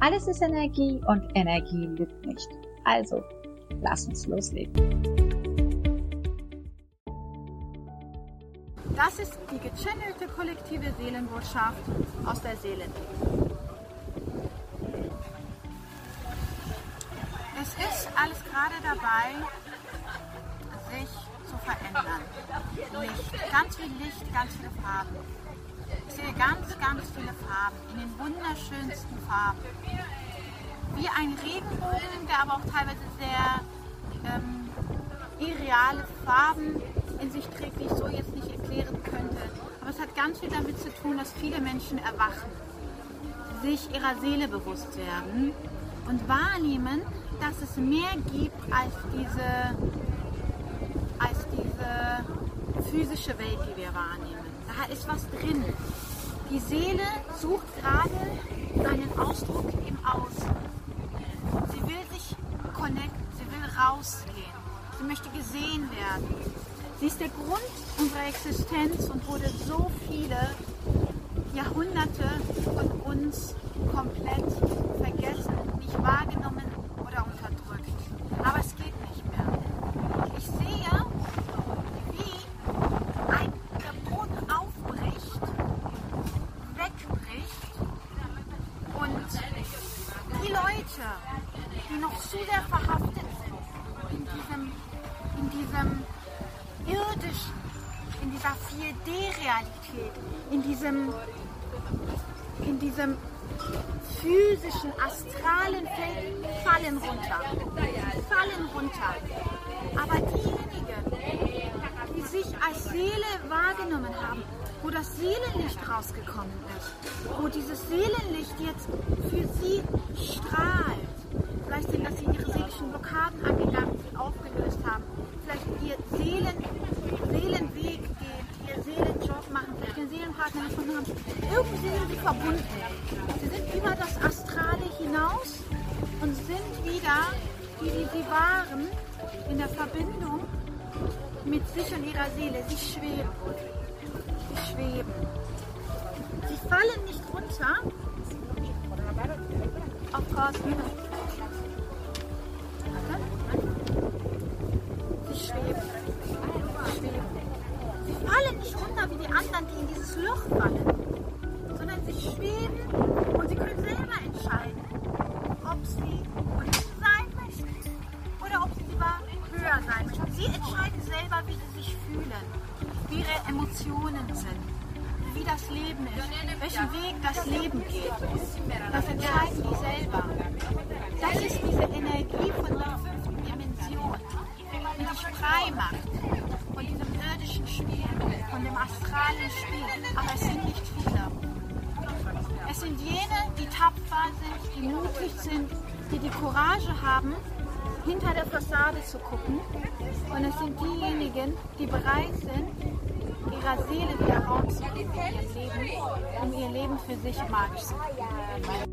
Alles ist Energie und Energie lügt nicht. Also, lass uns loslegen. Das ist die gechannelte kollektive Seelenbotschaft aus der Seele. Es ist alles gerade dabei, sich zu verändern. Licht, ganz viel Licht, ganz viele Farben. Ich sehe ganz, ganz viele Farben, in den wunderschönsten Farben. Wie ein Regenbogen, der aber auch teilweise sehr ähm, irreale Farben in sich trägt, die ich so jetzt nicht erklären könnte. Aber es hat ganz viel damit zu tun, dass viele Menschen erwachen, sich ihrer Seele bewusst werden und wahrnehmen, dass es mehr gibt als diese, als diese physische Welt, die wir wahrnehmen. Da ist was drin. Die Seele sucht gerade seinen Ausdruck im Außen. Sie will sich connecten, sie will rausgehen. Sie möchte gesehen werden. Sie ist der Grund unserer Existenz und wurde so viele Jahrhunderte von uns komplett vergessen, nicht wahrgenommen oder unterdrückt. Aber es geht nicht mehr. Ich sehe, wie ein der Boden aufbricht, wegbricht und die Leute, die noch zu sehr verhaftet sind in diesem, in diesem irdischen, in dieser 4D-Realität, in diesem, in diesem physischen, astralen Feld, fallen runter. Fallen runter. Aber die als Seele wahrgenommen haben, wo das Seelenlicht rausgekommen ist, wo dieses Seelenlicht jetzt für sie strahlt, vielleicht sind das sie ihre seelischen Blockaden angegangen sind, aufgelöst haben, vielleicht ihr Seelen, Seelenweg geht, ihr Seelenjob machen, vielleicht den Seelenpartner gefunden haben. Irgendwie sind sie verbunden. Sie sind über das Astrale hinaus und sind wieder, wie sie, sie waren, in der Verbindung mit sich und ihrer Seele. Sie schweben. Sie schweben. Sie fallen nicht runter. Of course not. Sie schweben. Sie schweben. Sie fallen nicht runter wie die anderen, die in dieses Loch fallen, sondern sie schweben und sie können selber entscheiden, ob sie ihre Emotionen sind, wie das Leben ist, welchen Weg das Leben geht. Das entscheiden die selber. Das ist diese Energie von der fünften Dimension, die dich frei macht von diesem irdischen Spiel, von dem astralen Spiel. Aber es sind nicht viele. Es sind jene, die tapfer sind, die mutig sind, die die Courage haben, hinter der Fassade zu gucken. Und es sind diejenigen, die bereit sind, ihrer Seele wieder Raum zu geben um ihr Leben für sich magisch zu machen.